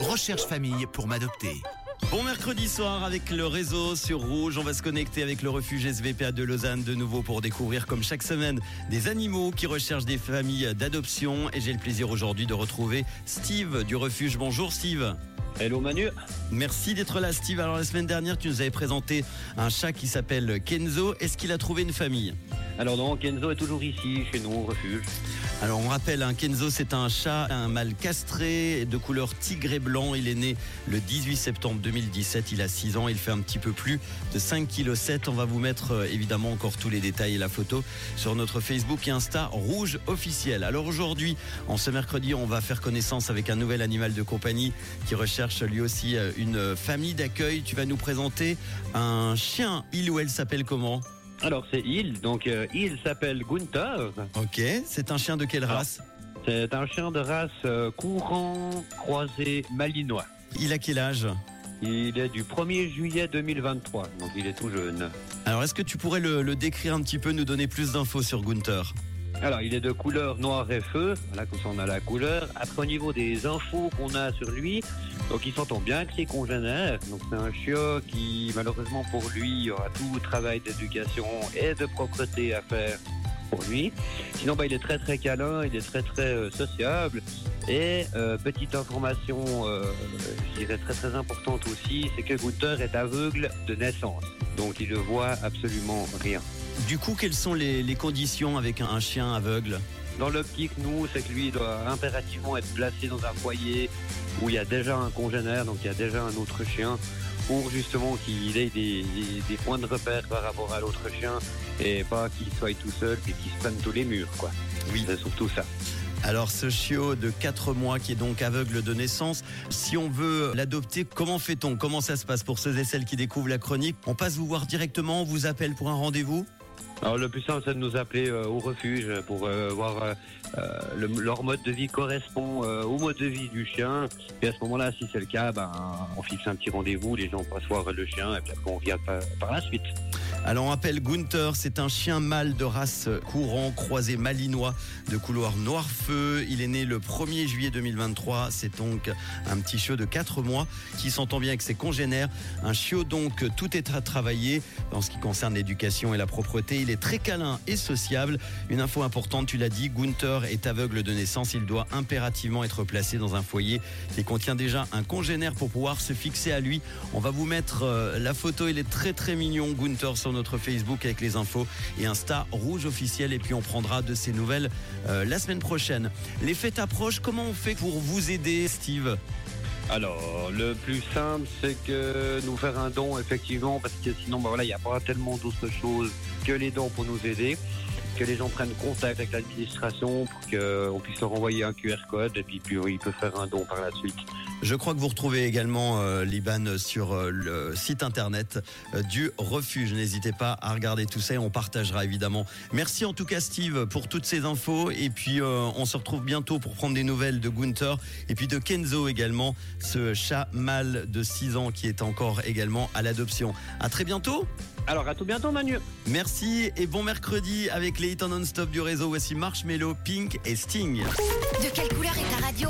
Recherche famille pour m'adopter. Bon mercredi soir avec le réseau sur Rouge. On va se connecter avec le refuge SVPA de Lausanne de nouveau pour découvrir comme chaque semaine des animaux qui recherchent des familles d'adoption. Et j'ai le plaisir aujourd'hui de retrouver Steve du refuge. Bonjour Steve. Hello Manu. Merci d'être là Steve. Alors la semaine dernière tu nous avais présenté un chat qui s'appelle Kenzo. Est-ce qu'il a trouvé une famille? Alors non, Kenzo est toujours ici, chez nous, au refuge. Alors on rappelle, un Kenzo c'est un chat, un mâle castré de couleur tigre et blanc. Il est né le 18 septembre 2017, il a 6 ans, il fait un petit peu plus de 5 kg 7. On va vous mettre euh, évidemment encore tous les détails et la photo sur notre Facebook et Insta Rouge officiel. Alors aujourd'hui, en ce mercredi, on va faire connaissance avec un nouvel animal de compagnie qui recherche lui aussi euh, une famille d'accueil. Tu vas nous présenter un chien. Il ou elle s'appelle comment? Alors c'est Il, donc euh, Il s'appelle Gunther. Ok, c'est un chien de quelle race C'est un chien de race euh, courant, croisé, malinois. Il a quel âge Il est du 1er juillet 2023, donc il est tout jeune. Alors est-ce que tu pourrais le, le décrire un petit peu, nous donner plus d'infos sur Gunther Alors il est de couleur noir et feu, voilà comme ça on a la couleur. Après au niveau des infos qu'on a sur lui, donc il s'entend bien avec ses congénères. Donc c'est un chien qui malheureusement pour lui aura tout travail d'éducation et de propreté à faire pour lui. Sinon bah, il est très très câlin, il est très très euh, sociable. Et euh, petite information, euh, je dirais très très importante aussi, c'est que Gunther est aveugle de naissance. Donc il ne voit absolument rien. Du coup, quelles sont les, les conditions avec un, un chien aveugle Dans l'optique, nous, c'est que lui il doit impérativement être placé dans un foyer où il y a déjà un congénère, donc il y a déjà un autre chien, pour justement qu'il ait des, des- des points de repère par rapport à l'autre chien et pas qu'il soit tout seul et qu'il se prenne tous les murs, quoi. Oui. C'est surtout ça. Alors ce chiot de 4 mois qui est donc aveugle de naissance, si on veut l'adopter, comment fait-on? Comment ça se passe? Pour ceux et celles qui découvrent la chronique On passe vous voir directement, on vous appelle pour un rendez-vous? Alors le plus simple, c'est de nous appeler euh, au refuge pour euh, voir euh, le- leur mode de vie correspond au mode de vie du chien. Et à ce moment-là, si c'est le cas, ben, on fixe un petit rendez-vous, les gens passent voir le chien et puis après on par, par la suite. Alors on appelle Gunther, c'est un chien mâle de race courant, croisé malinois, de couleur noir feu. Il est né le 1er juillet 2023, c'est donc un petit chiot de 4 mois qui s'entend bien avec ses congénères. Un chiot donc, tout est à travailler en ce qui concerne l'éducation et la propreté. Il est très câlin et sociable. Une info importante, tu l'as dit, Gunther est aveugle de naissance. Il doit impérativement être placé dans un foyer qui contient déjà un congénère pour pouvoir se fixer à lui. On va vous mettre euh, la photo, il est très très mignon, Gunther, notre Facebook avec les infos et Insta rouge officiel. Et puis on prendra de ces nouvelles euh, la semaine prochaine. Les fêtes approchent, comment on fait pour vous aider, Steve? Alors, le plus simple, c'est que nous faire un don, effectivement, parce que sinon, ben voilà, il n'y a pas tellement d'autres choses que les dons pour nous aider. Que les gens prennent contact avec l'administration pour qu'on puisse leur envoyer un QR code et puis, puis ils peuvent faire un don par la suite. Je crois que vous retrouvez également euh, Liban sur euh, le site internet euh, du refuge. N'hésitez pas à regarder tout ça et on partagera évidemment. Merci en tout cas Steve pour toutes ces infos et puis euh, on se retrouve bientôt pour prendre des nouvelles de Gunther et puis de Kenzo également, ce chat mâle de 6 ans qui est encore également à l'adoption. À très bientôt. Alors, à tout bientôt, Manu. Merci et bon mercredi avec les hits en non-stop du réseau. Voici Marshmello, Pink et Sting. De quelle couleur est ta radio?